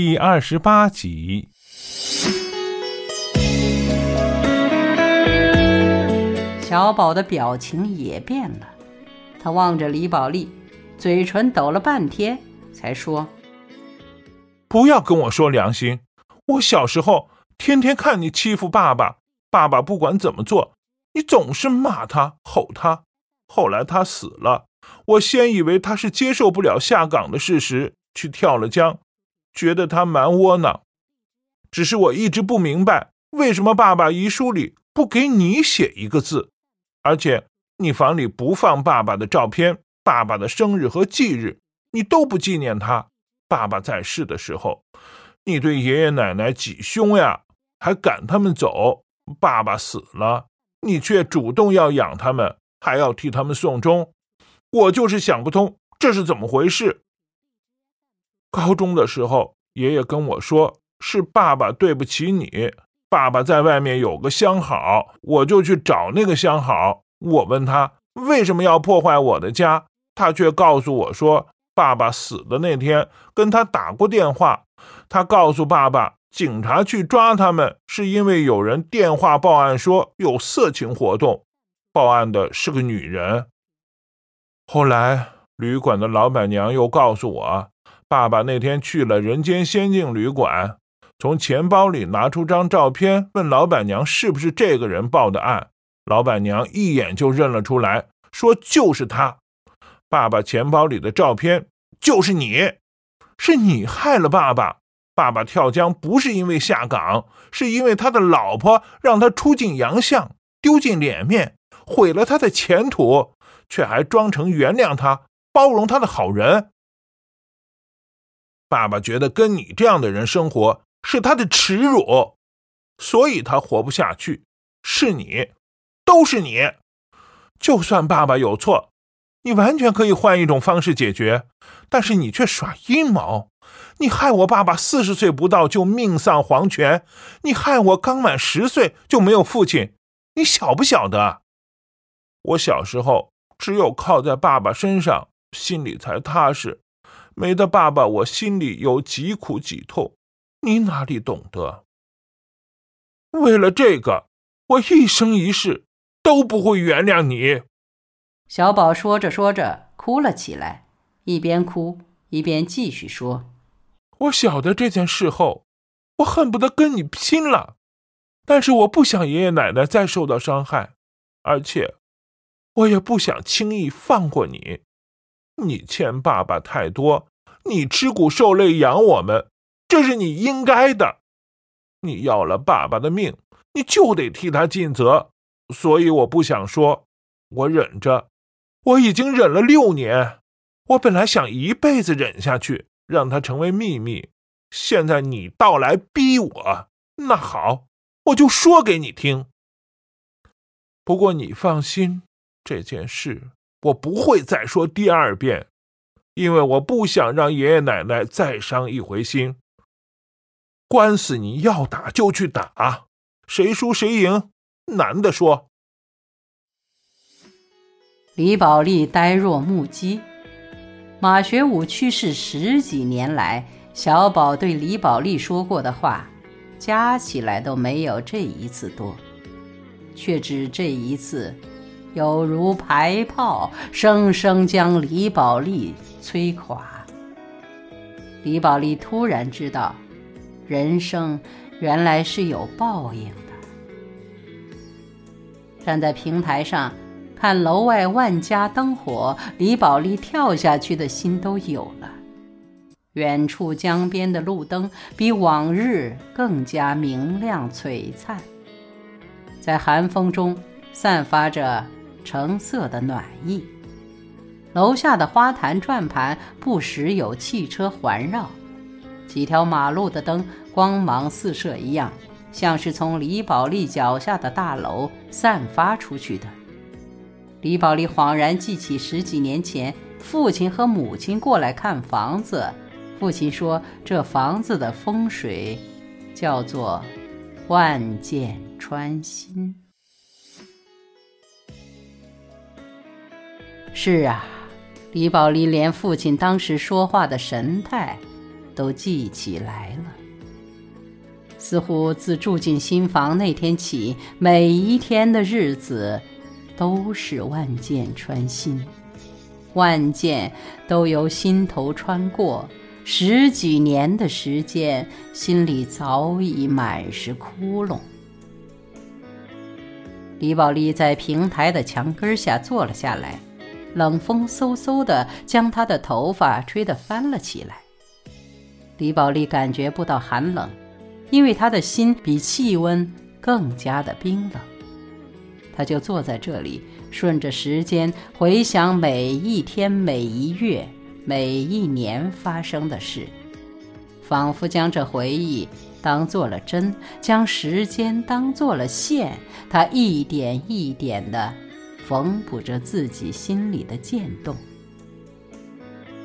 第二十八集。小宝的表情也变了，他望着李宝莉，嘴唇抖了半天，才说：“不要跟我说良心，我小时候天天看你欺负爸爸，爸爸不管怎么做，你总是骂他、吼他。后来他死了，我先以为他是接受不了下岗的事实，去跳了江，觉得他蛮窝囊。只是我一直不明白，为什么爸爸遗书里不给你写一个字。”而且你房里不放爸爸的照片，爸爸的生日和忌日你都不纪念他。爸爸在世的时候，你对爷爷奶奶几凶呀，还赶他们走。爸爸死了，你却主动要养他们，还要替他们送终。我就是想不通这是怎么回事。高中的时候，爷爷跟我说是爸爸对不起你。爸爸在外面有个相好，我就去找那个相好。我问他为什么要破坏我的家，他却告诉我说，爸爸死的那天跟他打过电话，他告诉爸爸，警察去抓他们是因为有人电话报案说有色情活动，报案的是个女人。后来旅馆的老板娘又告诉我，爸爸那天去了人间仙境旅馆。从钱包里拿出张照片，问老板娘是不是这个人报的案。老板娘一眼就认了出来，说就是他。爸爸钱包里的照片就是你，是你害了爸爸。爸爸跳江不是因为下岗，是因为他的老婆让他出尽洋相，丢尽脸面，毁了他的前途，却还装成原谅他、包容他的好人。爸爸觉得跟你这样的人生活。是他的耻辱，所以他活不下去。是你，都是你。就算爸爸有错，你完全可以换一种方式解决，但是你却耍阴谋。你害我爸爸四十岁不到就命丧黄泉，你害我刚满十岁就没有父亲。你晓不晓得？我小时候只有靠在爸爸身上，心里才踏实。没的爸爸，我心里有几苦几痛。你哪里懂得？为了这个，我一生一世都不会原谅你。小宝说着说着哭了起来，一边哭一边继续说：“我晓得这件事后，我恨不得跟你拼了，但是我不想爷爷奶奶再受到伤害，而且我也不想轻易放过你。你欠爸爸太多，你吃苦受累养我们。”这是你应该的，你要了爸爸的命，你就得替他尽责。所以我不想说，我忍着，我已经忍了六年。我本来想一辈子忍下去，让它成为秘密。现在你到来逼我，那好，我就说给你听。不过你放心，这件事我不会再说第二遍，因为我不想让爷爷奶奶再伤一回心。官司你要打就去打，谁输谁赢，男的说。李宝莉呆若木鸡。马学武去世十几年来，小宝对李宝莉说过的话，加起来都没有这一次多，却只这一次，有如排炮，生生将李宝莉摧垮。李宝莉突然知道。人生原来是有报应的。站在平台上看楼外万家灯火，李宝莉跳下去的心都有了。远处江边的路灯比往日更加明亮璀璨，在寒风中散发着橙色的暖意。楼下的花坛转盘不时有汽车环绕。几条马路的灯光芒四射一样，像是从李宝莉脚下的大楼散发出去的。李宝莉恍然记起十几年前，父亲和母亲过来看房子，父亲说这房子的风水叫做“万箭穿心”。是啊，李宝莉连父亲当时说话的神态。都记起来了。似乎自住进新房那天起，每一天的日子都是万箭穿心，万箭都由心头穿过。十几年的时间，心里早已满是窟窿。李宝莉在平台的墙根下坐了下来，冷风嗖嗖地将她的头发吹得翻了起来。李宝莉感觉不到寒冷，因为她的心比气温更加的冰冷。她就坐在这里，顺着时间回想每一天、每一月。每一年发生的事，仿佛将这回忆当做了针，将时间当做了线，他一点一点地缝补着自己心里的渐冻。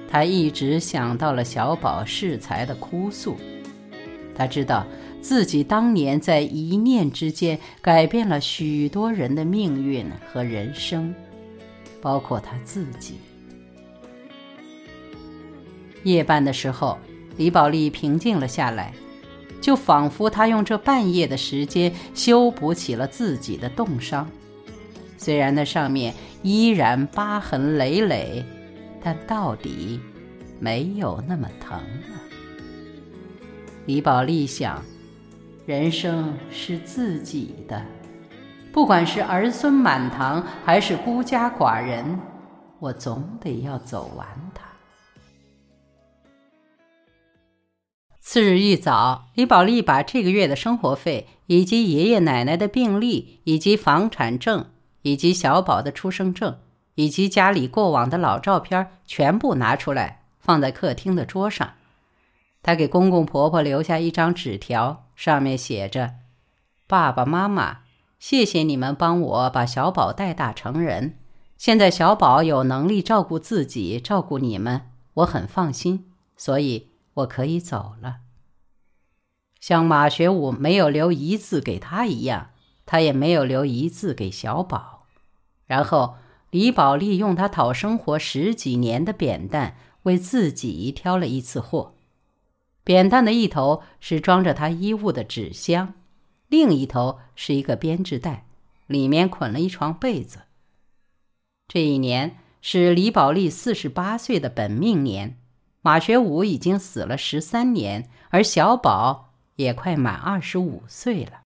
他一直想到了小宝适才的哭诉，他知道自己当年在一念之间改变了许多人的命运和人生，包括他自己。夜半的时候，李宝莉平静了下来，就仿佛她用这半夜的时间修补起了自己的冻伤。虽然那上面依然疤痕累累，但到底没有那么疼了。李宝莉想，人生是自己的，不管是儿孙满堂，还是孤家寡人，我总得要走完它。次日一早，李宝莉把这个月的生活费，以及爷爷奶奶的病历，以及房产证，以及小宝的出生证，以及家里过往的老照片，全部拿出来，放在客厅的桌上。她给公公婆婆留下一张纸条，上面写着：“爸爸妈妈，谢谢你们帮我把小宝带大成人。现在小宝有能力照顾自己，照顾你们，我很放心。所以。”我可以走了。像马学武没有留一字给他一样，他也没有留一字给小宝。然后李宝莉用他讨生活十几年的扁担为自己挑了一次货。扁担的一头是装着他衣物的纸箱，另一头是一个编织袋，里面捆了一床被子。这一年是李宝莉四十八岁的本命年。马学武已经死了十三年，而小宝也快满二十五岁了。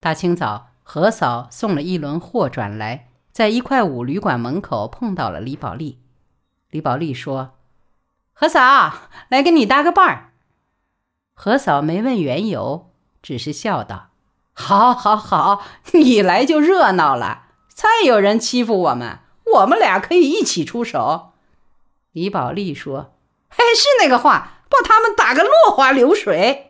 大清早，何嫂送了一轮货转来，在一块五旅馆门口碰到了李宝莉。李宝莉说：“何嫂，来跟你搭个伴儿。”何嫂没问缘由，只是笑道：“好，好，好，你来就热闹了。再有人欺负我们，我们俩可以一起出手。”李宝莉说：“嘿，是那个话，把他们打个落花流水。”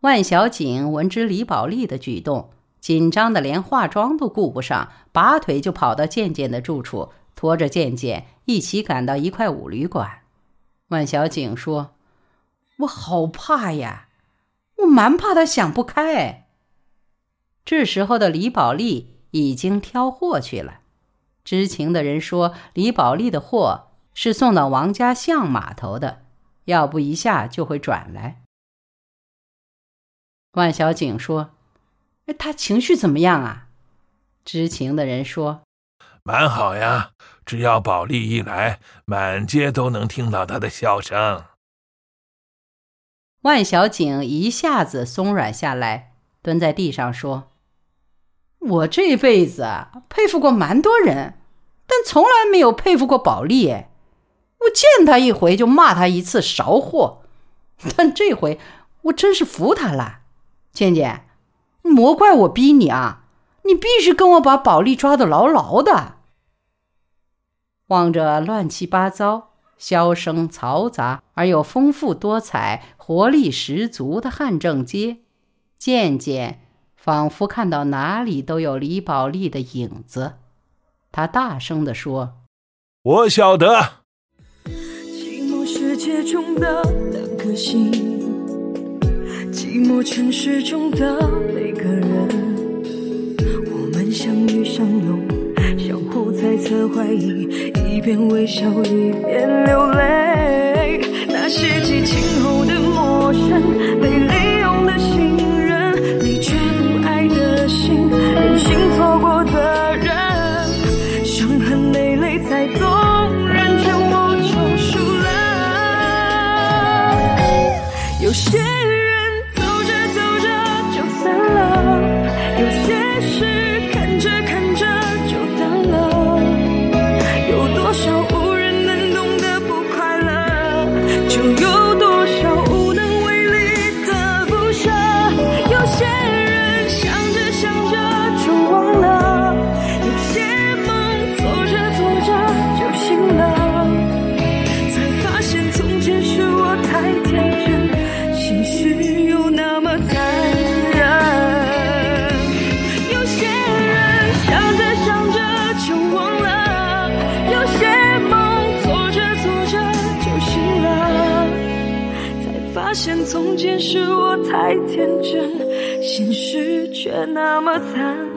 万小景闻知李宝莉的举动，紧张的连化妆都顾不上，拔腿就跑到健健的住处，拖着健健一起赶到一块五旅馆。万小景说：“我好怕呀，我蛮怕他想不开。”这时候的李宝莉已经挑货去了。知情的人说，李宝莉的货是送到王家巷码头的，要不一下就会转来。万小景说：“哎他情绪怎么样啊？”知情的人说：“蛮好呀，只要宝莉一来，满街都能听到他的笑声。”万小景一下子松软下来，蹲在地上说。我这辈子啊，佩服过蛮多人，但从来没有佩服过宝莉。我见他一回就骂他一次勺货，但这回我真是服他了。倩倩，莫怪我逼你啊，你必须跟我把宝莉抓得牢牢的。望着乱七八糟、箫声嘈杂而又丰富多彩、活力十足的汉正街，渐渐。仿佛看到哪里都有李宝莉的影子，他大声地说：“我晓得。”寂寞世界中的两颗心，寂寞城市中的每个人我们相遇相拥相互猜测怀疑一边微笑一边流泪那些激情后的陌生被从前是我太天真，现实却那么残忍。